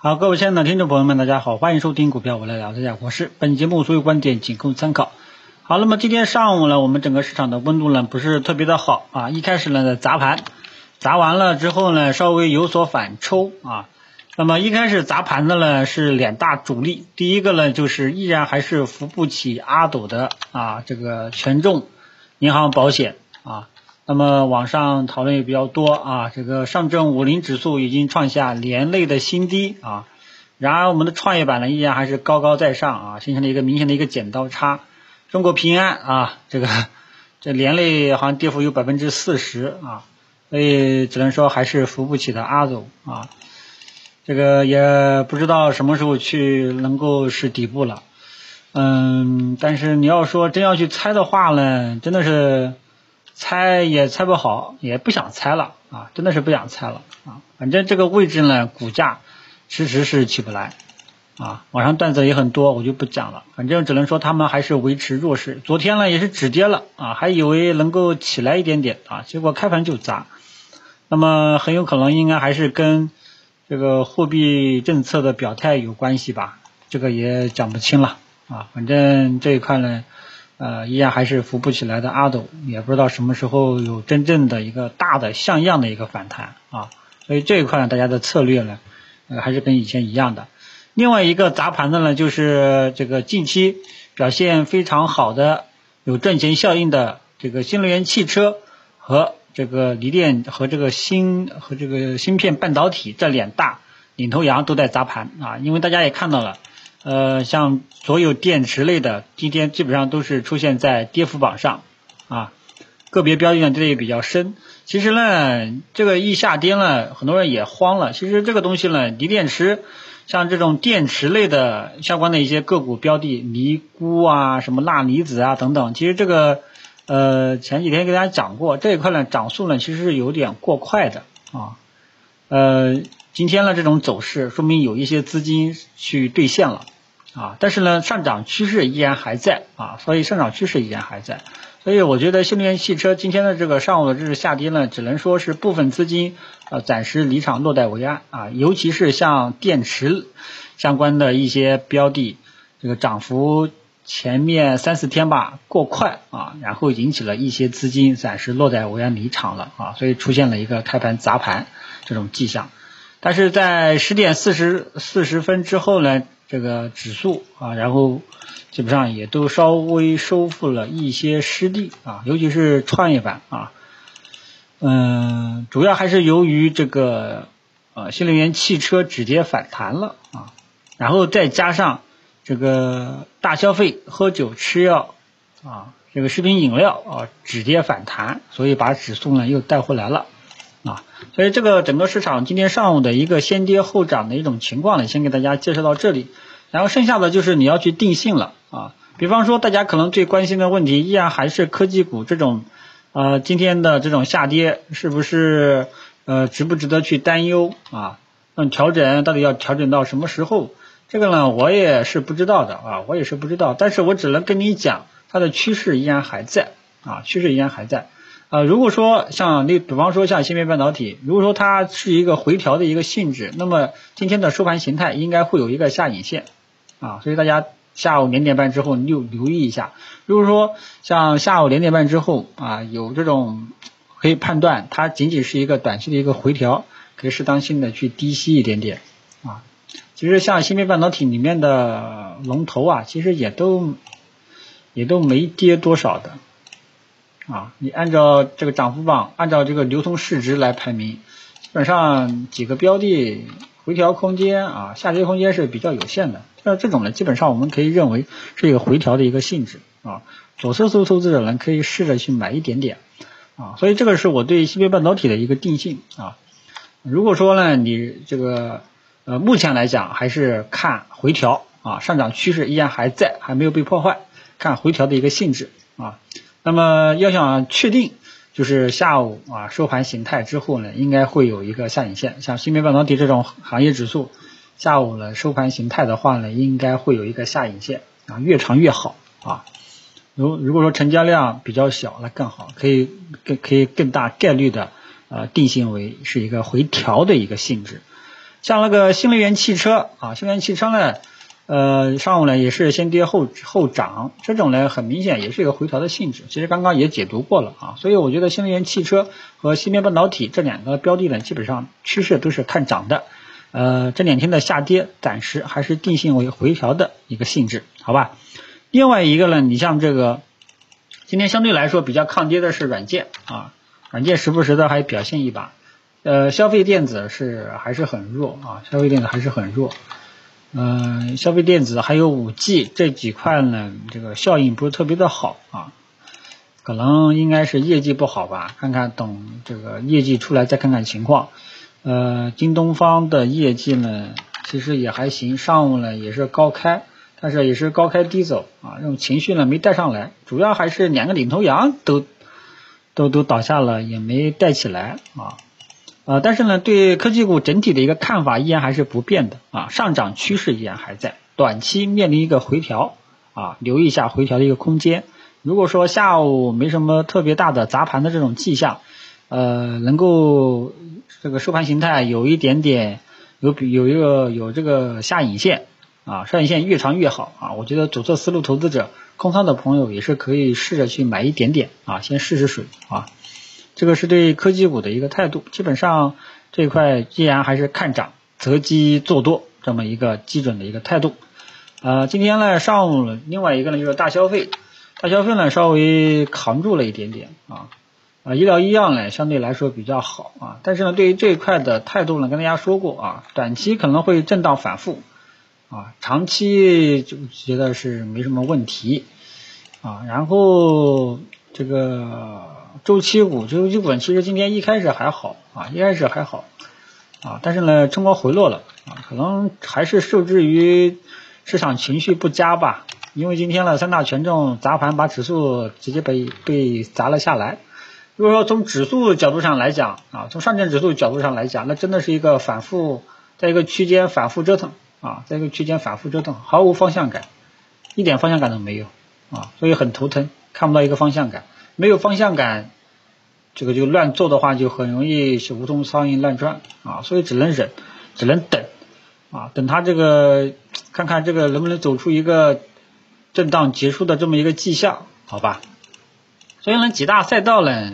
好，各位亲爱的听众朋友们，大家好，欢迎收听股票我来聊这家国事。本节目所有观点仅供参考。好，那么今天上午呢，我们整个市场的温度呢不是特别的好啊，一开始呢砸盘，砸完了之后呢稍微有所反抽啊。那么一开始砸盘的呢是两大主力，第一个呢就是依然还是扶不起阿斗的啊这个权重银行保险啊。那么网上讨论也比较多啊，这个上证五零指数已经创下连累的新低啊，然而我们的创业板呢依然还是高高在上啊，形成了一个明显的一个剪刀差。中国平安啊，这个这连累好像跌幅有百分之四十啊，所以只能说还是扶不起的阿斗啊，这个也不知道什么时候去能够是底部了，嗯，但是你要说真要去猜的话呢，真的是。猜也猜不好，也不想猜了啊，真的是不想猜了啊。反正这个位置呢，股价迟迟是起不来啊。网上段子也很多，我就不讲了。反正只能说他们还是维持弱势。昨天呢也是止跌了啊，还以为能够起来一点点啊，结果开盘就砸。那么很有可能应该还是跟这个货币政策的表态有关系吧，这个也讲不清了啊。反正这一块呢。呃，依然还是扶不起来的阿斗，也不知道什么时候有真正的一个大的像样的一个反弹啊，所以这一块呢，大家的策略呢，呃，还是跟以前一样的。另外一个砸盘的呢，就是这个近期表现非常好的、有赚钱效应的这个新能源汽车和这个锂电和这个芯和这个芯片半导体这两大领头羊都在砸盘啊，因为大家也看到了。呃，像所有电池类的，今天基本上都是出现在跌幅榜上啊，个别标的呢跌的也比较深。其实呢，这个一下跌呢，很多人也慌了。其实这个东西呢，锂电池，像这种电池类的相关的一些个股标的，尼钴啊，什么钠离子啊等等，其实这个呃前几天给大家讲过，这一块呢涨速呢其实是有点过快的啊，呃。今天呢，这种走势说明有一些资金去兑现了啊，但是呢，上涨趋势依然还在啊，所以上涨趋势依然还在，所以我觉得新能源汽车今天的这个上午的这个下跌呢，只能说是部分资金呃暂时离场落袋为安啊，尤其是像电池相关的一些标的，这个涨幅前面三四天吧过快啊，然后引起了一些资金暂时落袋为安离场了啊，所以出现了一个开盘砸盘这种迹象。但是在十点四十四十分之后呢，这个指数啊，然后基本上也都稍微收复了一些失地啊，尤其是创业板啊，嗯，主要还是由于这个啊新能源汽车止跌反弹了啊，然后再加上这个大消费、喝酒、吃药啊，这个食品饮料啊止跌反弹，所以把指数呢又带回来了。啊，所以这个整个市场今天上午的一个先跌后涨的一种情况呢，先给大家介绍到这里。然后剩下的就是你要去定性了啊，比方说大家可能最关心的问题依然还是科技股这种，呃，今天的这种下跌是不是呃值不值得去担忧啊？那调整到底要调整到什么时候？这个呢，我也是不知道的啊，我也是不知道。但是我只能跟你讲，它的趋势依然还在啊，趋势依然还在。啊，如果说像你，比方说像芯片半导体，如果说它是一个回调的一个性质，那么今天的收盘形态应该会有一个下影线啊，所以大家下午两点半之后留留意一下。如果说像下午两点半之后啊，有这种可以判断它仅仅是一个短期的一个回调，可以适当性的去低吸一点点啊。其实像芯片半导体里面的龙头啊，其实也都也都没跌多少的。啊，你按照这个涨幅榜，按照这个流通市值来排名，基本上几个标的回调空间啊，下跌空间是比较有限的。像这种呢，基本上我们可以认为是一个回调的一个性质啊。左侧搜投资者呢，可以试着去买一点点啊。所以这个是我对芯片半导体的一个定性啊。如果说呢，你这个呃目前来讲还是看回调啊，上涨趋势依然还在，还没有被破坏，看回调的一个性质啊。那么要想确定，就是下午啊收盘形态之后呢，应该会有一个下影线。像芯片半导体这种行业指数，下午呢收盘形态的话呢，应该会有一个下影线啊，越长越好啊。如如果说成交量比较小，那更好，可以更可以更大概率的呃定性为是一个回调的一个性质。像那个新能源汽车啊，新能源汽车呢，呃，上午呢也是先跌后后涨，这种呢很明显也是一个回调的性质。其实刚刚也解读过了啊，所以我觉得新能源汽车和芯片半导体这两个标的呢，基本上趋势都是看涨的。呃，这两天的下跌暂时还是定性为回调的一个性质，好吧？另外一个呢，你像这个今天相对来说比较抗跌的是软件啊，软件时不时的还表现一把。呃，消费电子是还是很弱啊，消费电子还是很弱。嗯，消费电子还有五 G 这几块呢，这个效应不是特别的好啊，可能应该是业绩不好吧？看看等这个业绩出来再看看情况。呃，京东方的业绩呢，其实也还行，上午呢也是高开，但是也是高开低走啊，这种情绪呢没带上来，主要还是两个领头羊都都都倒下了，也没带起来啊。呃，但是呢，对科技股整体的一个看法依然还是不变的啊，上涨趋势依然还在，短期面临一个回调啊，留意一下回调的一个空间。如果说下午没什么特别大的砸盘的这种迹象，呃，能够。这个收盘形态有一点点有比有一个有这个下影线啊，上影线越长越好啊。我觉得左侧思路投资者空仓的朋友也是可以试着去买一点点啊，先试试水啊。这个是对科技股的一个态度，基本上这块依然还是看涨择机做多这么一个基准的一个态度。呃，今天呢上午另外一个呢就是大消费，大消费呢稍微扛住了一点点啊。啊，医疗医药呢相对来说比较好啊，但是呢，对于这一块的态度呢，跟大家说过啊，短期可能会震荡反复啊，长期就觉得是没什么问题啊。然后这个周期股，周期股其实今天一开始还好啊，一开始还好啊，但是呢，冲高回落了啊，可能还是受制于市场情绪不佳吧，因为今天呢，三大权重砸盘，把指数直接被被砸了下来。如果说从指数角度上来讲啊，从上证指数角度上来讲，那真的是一个反复，在一个区间反复折腾啊，在一个区间反复折腾，毫无方向感，一点方向感都没有啊，所以很头疼，看不到一个方向感，没有方向感，这个就乱做的话，就很容易是无头苍蝇乱转啊，所以只能忍，只能等啊，等它这个看看这个能不能走出一个震荡结束的这么一个迹象，好吧？所以呢，几大赛道呢，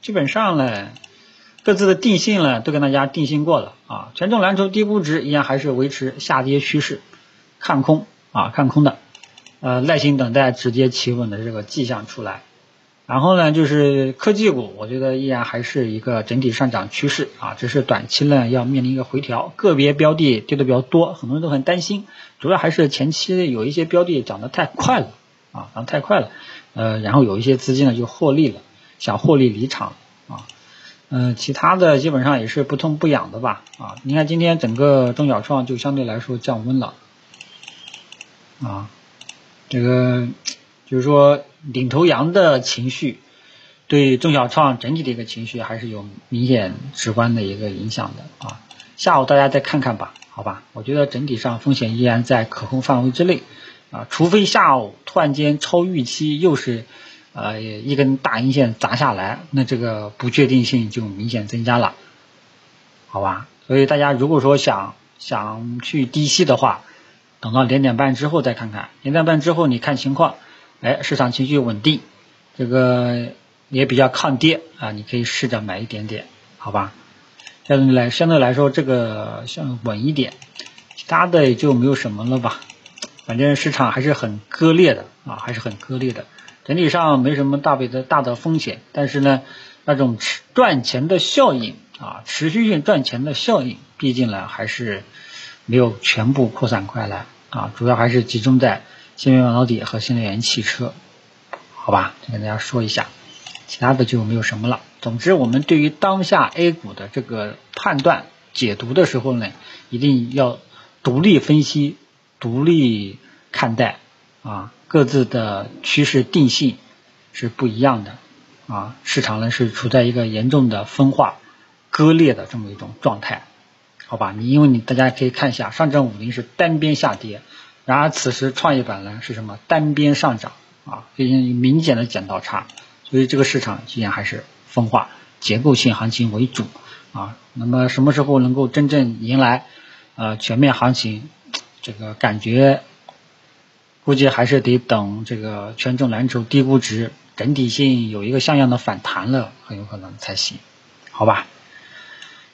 基本上呢，各自的定性呢，都跟大家定性过了啊。权重蓝筹低估值依然还是维持下跌趋势，看空啊，看空的，呃，耐心等待直接企稳的这个迹象出来。然后呢，就是科技股，我觉得依然还是一个整体上涨趋势啊，只是短期呢要面临一个回调，个别标的跌的比较多，很多人都很担心，主要还是前期有一些标的涨得太快了啊，涨得太快了。呃，然后有一些资金呢就获利了，想获利离场啊，嗯，其他的基本上也是不痛不痒的吧啊，你看今天整个中小创就相对来说降温了啊，这个就是说领头羊的情绪对中小创整体的一个情绪还是有明显直观的一个影响的啊，下午大家再看看吧，好吧，我觉得整体上风险依然在可控范围之内。啊，除非下午突然间超预期，又是呃一根大阴线砸下来，那这个不确定性就明显增加了，好吧？所以大家如果说想想去低吸的话，等到两点半之后再看看，两点半之后你看情况，哎，市场情绪稳定，这个也比较抗跌啊，你可以试着买一点点，好吧？相对来相对来说这个像稳一点，其他的也就没有什么了吧。反正市场还是很割裂的啊，还是很割裂的。整体上没什么大的大的风险，但是呢，那种赚钱的效应啊，持续性赚钱的效应，毕竟呢还是没有全部扩散开来啊，主要还是集中在芯片半导体和新能源汽车，好吧？跟大家说一下，其他的就没有什么了。总之，我们对于当下 A 股的这个判断解读的时候呢，一定要独立分析。独立看待啊，各自的趋势定性是不一样的啊。市场呢是处在一个严重的分化、割裂的这么一种状态，好吧？你因为你大家可以看一下，上证五零是单边下跌，然而此时创业板呢是什么？单边上涨啊，毕竟明显的剪刀差。所以这个市场依然还是分化、结构性行情为主啊。那么什么时候能够真正迎来？呃全面行情，这个感觉估计还是得等这个权重蓝筹低估值，整体性有一个像样的反弹了，很有可能才行，好吧？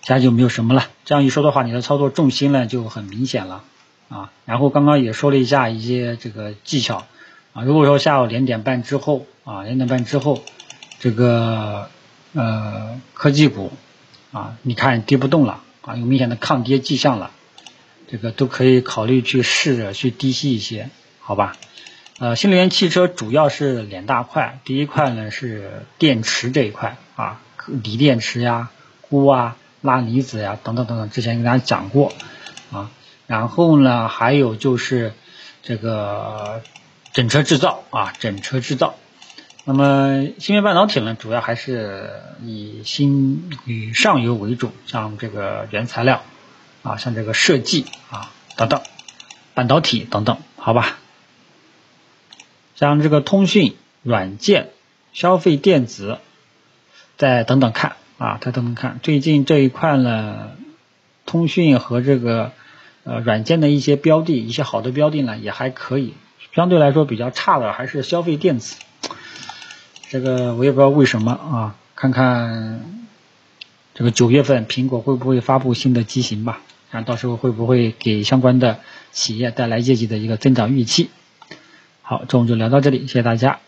其他就没有什么了。这样一说的话，你的操作重心呢就很明显了啊。然后刚刚也说了一下一些这个技巧啊。如果说下午两点半之后啊，两点半之后这个呃科技股啊，你看跌不动了啊，有明显的抗跌迹象了，这个都可以考虑去试着去低吸一些，好吧？呃，新能源汽车主要是两大块，第一块呢是电池这一块啊，锂电池呀、钴啊。钠离子呀，等等等等，之前跟大家讲过。然后呢，还有就是这个整车制造啊，整车制造。那么芯片半导体呢，主要还是以新与上游为主，像这个原材料啊，像这个设计啊等等，半导体等等，好吧。像这个通讯、软件、消费电子，再等等看。啊，再等等看，最近这一块呢，通讯和这个呃软件的一些标的，一些好的标的呢也还可以，相对来说比较差的还是消费电子，这个我也不知道为什么啊，看看这个九月份苹果会不会发布新的机型吧，看到时候会不会给相关的企业带来业绩的一个增长预期。好，中午就聊到这里，谢谢大家。